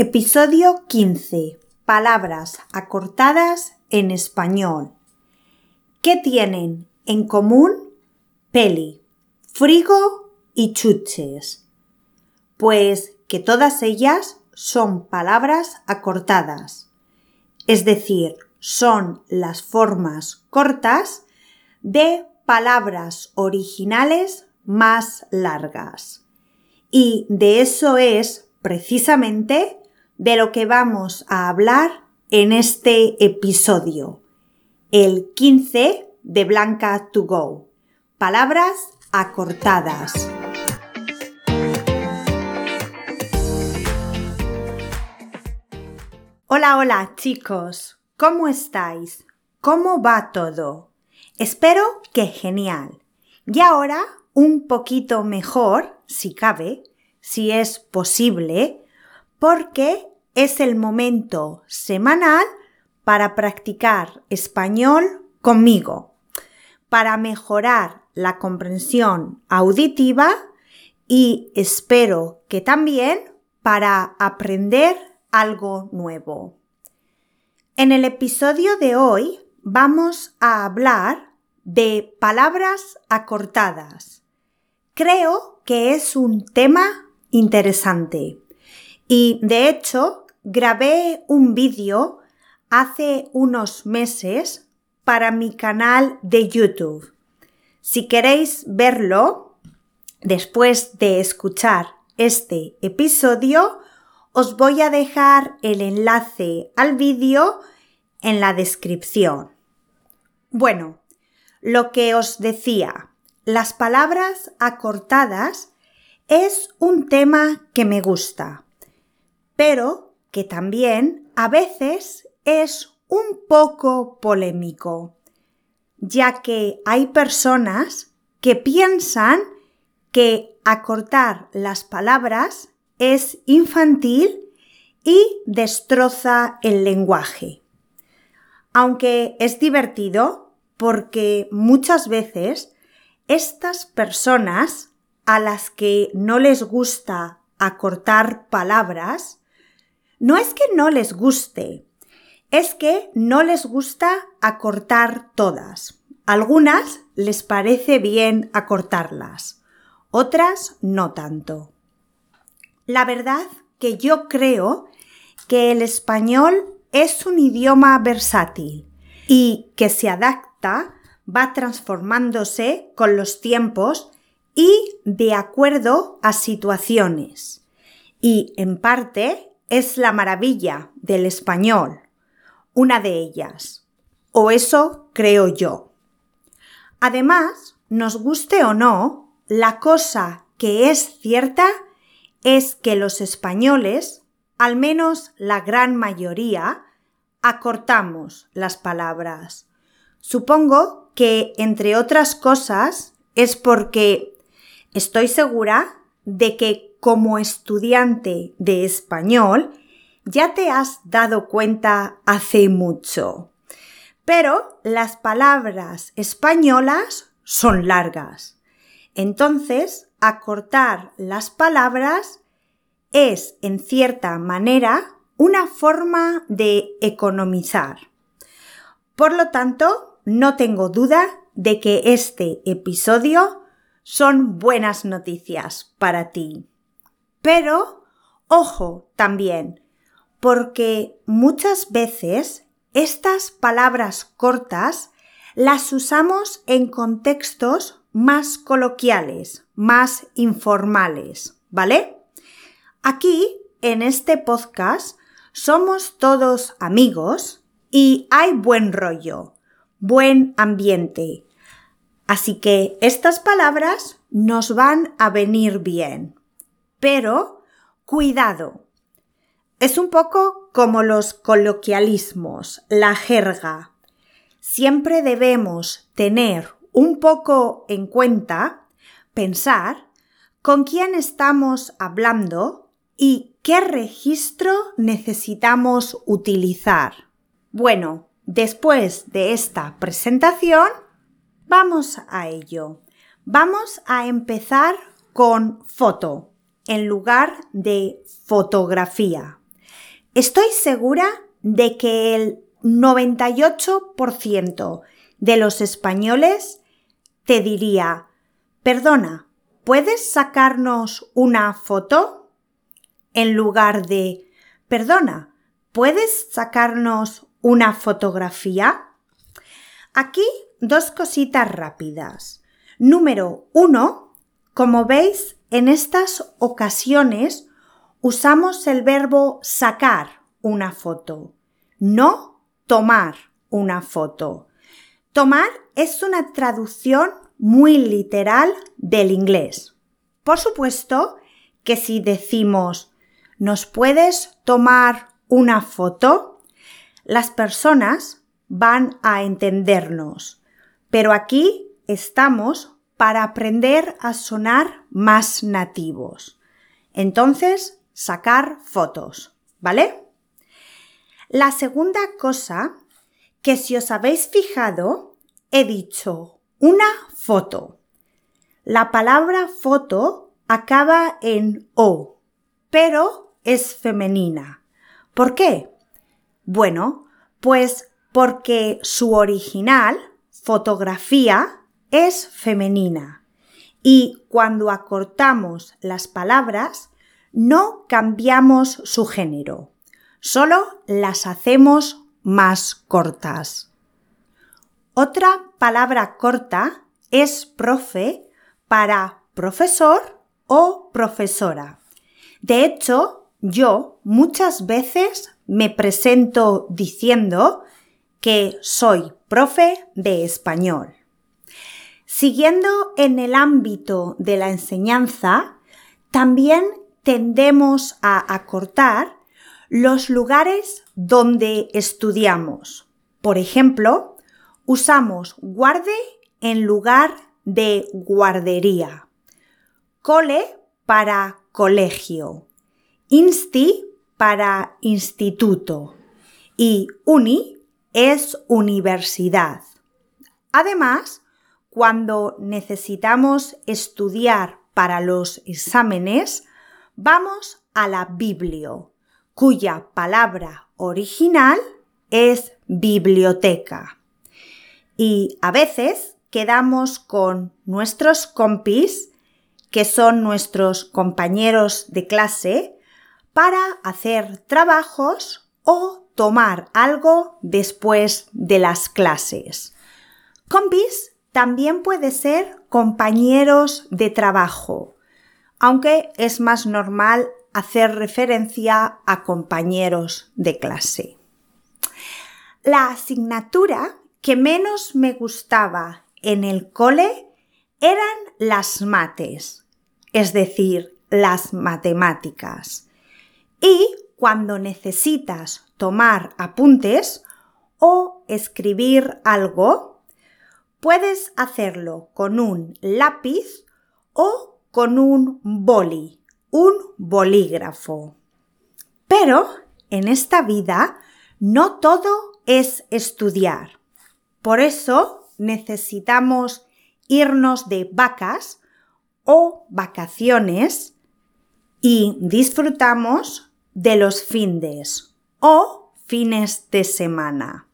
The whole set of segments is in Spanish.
Episodio 15. Palabras acortadas en español. ¿Qué tienen en común peli, frigo y chuches? Pues que todas ellas son palabras acortadas, es decir, son las formas cortas de palabras originales más largas. Y de eso es precisamente de lo que vamos a hablar en este episodio, el 15 de Blanca to Go. Palabras acortadas. Hola, hola chicos, ¿cómo estáis? ¿Cómo va todo? Espero que genial. Y ahora un poquito mejor, si cabe, si es posible, porque es el momento semanal para practicar español conmigo, para mejorar la comprensión auditiva y espero que también para aprender algo nuevo. En el episodio de hoy vamos a hablar de palabras acortadas. Creo que es un tema interesante. Y de hecho, grabé un vídeo hace unos meses para mi canal de YouTube. Si queréis verlo, después de escuchar este episodio, os voy a dejar el enlace al vídeo en la descripción. Bueno, lo que os decía, las palabras acortadas es un tema que me gusta, pero que también a veces es un poco polémico, ya que hay personas que piensan que acortar las palabras es infantil y destroza el lenguaje. Aunque es divertido porque muchas veces estas personas a las que no les gusta acortar palabras, no es que no les guste, es que no les gusta acortar todas. Algunas les parece bien acortarlas, otras no tanto. La verdad que yo creo que el español es un idioma versátil y que se adapta, va transformándose con los tiempos y de acuerdo a situaciones. Y en parte es la maravilla del español, una de ellas. O eso creo yo. Además, nos guste o no, la cosa que es cierta es que los españoles, al menos la gran mayoría, acortamos las palabras. Supongo que, entre otras cosas, es porque Estoy segura de que como estudiante de español ya te has dado cuenta hace mucho. Pero las palabras españolas son largas. Entonces, acortar las palabras es, en cierta manera, una forma de economizar. Por lo tanto, no tengo duda de que este episodio son buenas noticias para ti. Pero, ojo también, porque muchas veces estas palabras cortas las usamos en contextos más coloquiales, más informales, ¿vale? Aquí, en este podcast, somos todos amigos y hay buen rollo, buen ambiente, Así que estas palabras nos van a venir bien. Pero, cuidado. Es un poco como los coloquialismos, la jerga. Siempre debemos tener un poco en cuenta, pensar con quién estamos hablando y qué registro necesitamos utilizar. Bueno, después de esta presentación, Vamos a ello. Vamos a empezar con foto en lugar de fotografía. Estoy segura de que el 98% de los españoles te diría, perdona, ¿puedes sacarnos una foto? En lugar de, perdona, ¿puedes sacarnos una fotografía? Aquí dos cositas rápidas. Número uno, como veis, en estas ocasiones usamos el verbo sacar una foto, no tomar una foto. Tomar es una traducción muy literal del inglés. Por supuesto que si decimos ¿nos puedes tomar una foto? Las personas van a entendernos. Pero aquí estamos para aprender a sonar más nativos. Entonces, sacar fotos, ¿vale? La segunda cosa que si os habéis fijado, he dicho una foto. La palabra foto acaba en O, pero es femenina. ¿Por qué? Bueno, pues porque su original, fotografía, es femenina. Y cuando acortamos las palabras, no cambiamos su género, solo las hacemos más cortas. Otra palabra corta es profe para profesor o profesora. De hecho, yo muchas veces me presento diciendo que soy profe de español. Siguiendo en el ámbito de la enseñanza, también tendemos a acortar los lugares donde estudiamos. Por ejemplo, usamos guarde en lugar de guardería. Cole para colegio. Insti para instituto. Y uni es universidad. Además, cuando necesitamos estudiar para los exámenes, vamos a la Biblia, cuya palabra original es biblioteca. Y a veces quedamos con nuestros compis, que son nuestros compañeros de clase, para hacer trabajos o tomar algo después de las clases. Compis también puede ser compañeros de trabajo, aunque es más normal hacer referencia a compañeros de clase. La asignatura que menos me gustaba en el cole eran las mates, es decir, las matemáticas. Y cuando necesitas tomar apuntes o escribir algo, puedes hacerlo con un lápiz o con un boli, un bolígrafo. Pero en esta vida no todo es estudiar. Por eso necesitamos irnos de vacas o vacaciones y disfrutamos de los findes o fines de semana.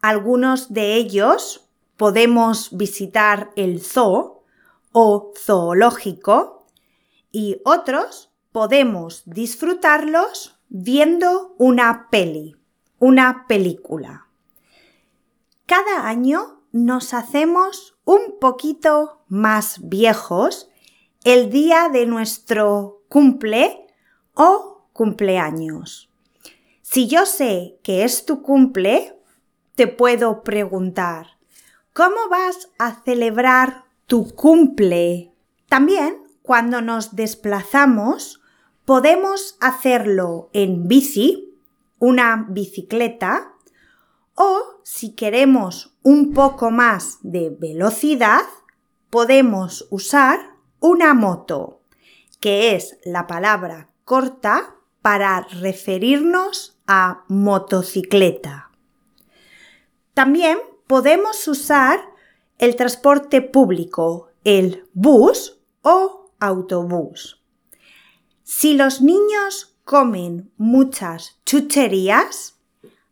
Algunos de ellos podemos visitar el zoo o zoológico y otros podemos disfrutarlos viendo una peli, una película. Cada año nos hacemos un poquito más viejos el día de nuestro cumple o cumpleaños. Si yo sé que es tu cumple, te puedo preguntar, ¿cómo vas a celebrar tu cumple? También, cuando nos desplazamos, podemos hacerlo en bici, una bicicleta, o si queremos un poco más de velocidad, podemos usar una moto, que es la palabra corta para referirnos a motocicleta. También podemos usar el transporte público, el bus o autobús. Si los niños comen muchas chucherías,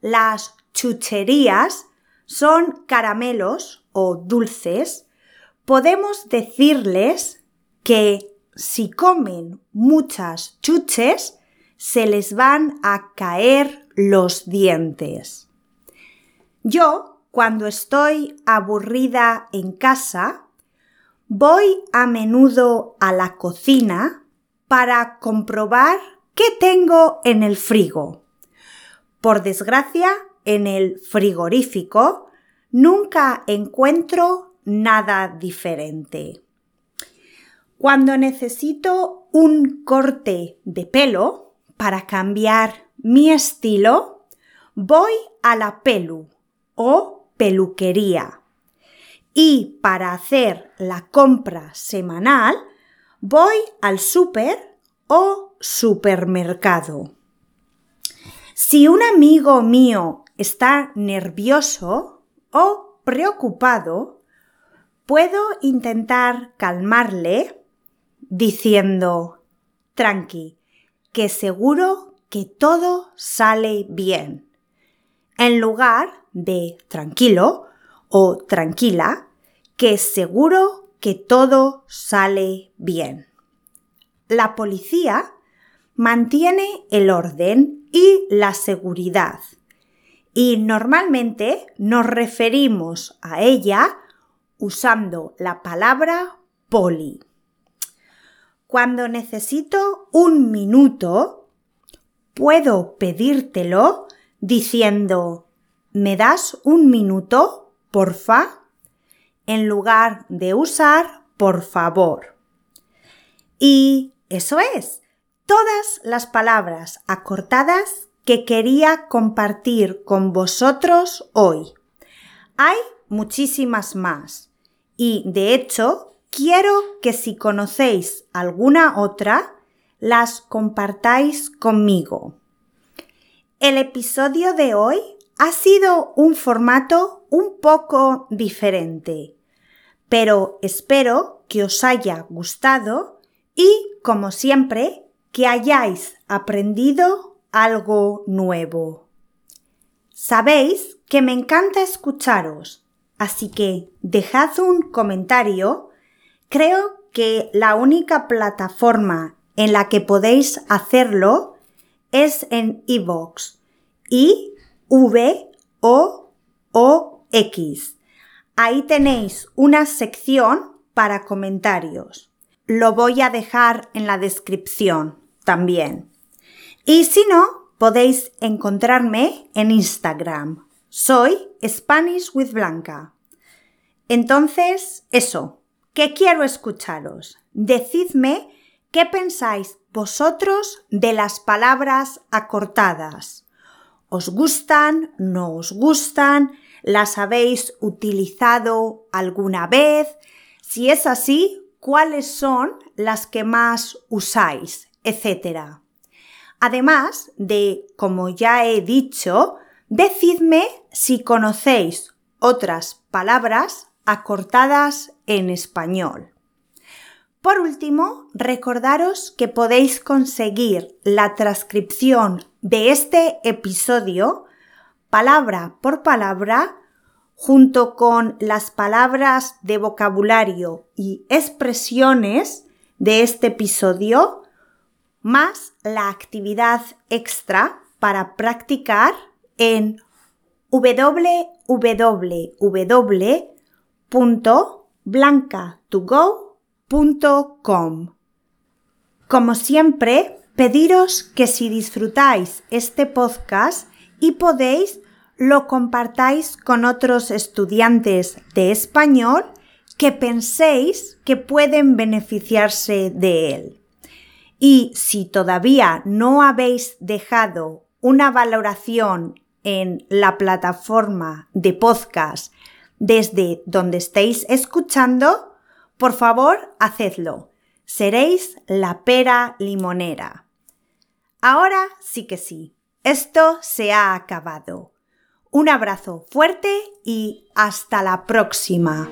las chucherías son caramelos o dulces, podemos decirles que si comen muchas chuches, se les van a caer los dientes. Yo, cuando estoy aburrida en casa, voy a menudo a la cocina para comprobar qué tengo en el frigo. Por desgracia, en el frigorífico nunca encuentro nada diferente. Cuando necesito un corte de pelo para cambiar mi estilo, voy a la pelu o peluquería. Y para hacer la compra semanal, voy al súper o supermercado. Si un amigo mío está nervioso o preocupado, puedo intentar calmarle diciendo, tranqui, que seguro que todo sale bien. En lugar de tranquilo o tranquila, que seguro que todo sale bien. La policía mantiene el orden y la seguridad y normalmente nos referimos a ella usando la palabra poli. Cuando necesito un minuto, puedo pedírtelo diciendo ¿me das un minuto, porfa? en lugar de usar por favor. Y eso es, todas las palabras acortadas que quería compartir con vosotros hoy. Hay muchísimas más y de hecho quiero que si conocéis alguna otra, las compartáis conmigo. El episodio de hoy ha sido un formato un poco diferente, pero espero que os haya gustado y, como siempre, que hayáis aprendido algo nuevo. Sabéis que me encanta escucharos, así que dejad un comentario. Creo que la única plataforma en la que podéis hacerlo es en iVoox. I V O O X. Ahí tenéis una sección para comentarios. Lo voy a dejar en la descripción también. Y si no, podéis encontrarme en Instagram. Soy Spanish with Blanca. Entonces, eso, que quiero escucharos. Decidme qué pensáis vosotros de las palabras acortadas. ¿Os gustan? ¿No os gustan? ¿Las habéis utilizado alguna vez? Si es así, ¿cuáles son las que más usáis? etcétera. Además de, como ya he dicho, decidme si conocéis otras palabras acortadas en español. Por último, recordaros que podéis conseguir la transcripción de este episodio palabra por palabra junto con las palabras de vocabulario y expresiones de este episodio más la actividad extra para practicar en www.blancatogo.com. Como siempre, pediros que si disfrutáis este podcast y podéis, lo compartáis con otros estudiantes de español que penséis que pueden beneficiarse de él. Y si todavía no habéis dejado una valoración en la plataforma de podcast desde donde estéis escuchando, por favor, hacedlo. Seréis la pera limonera. Ahora sí que sí, esto se ha acabado. Un abrazo fuerte y hasta la próxima.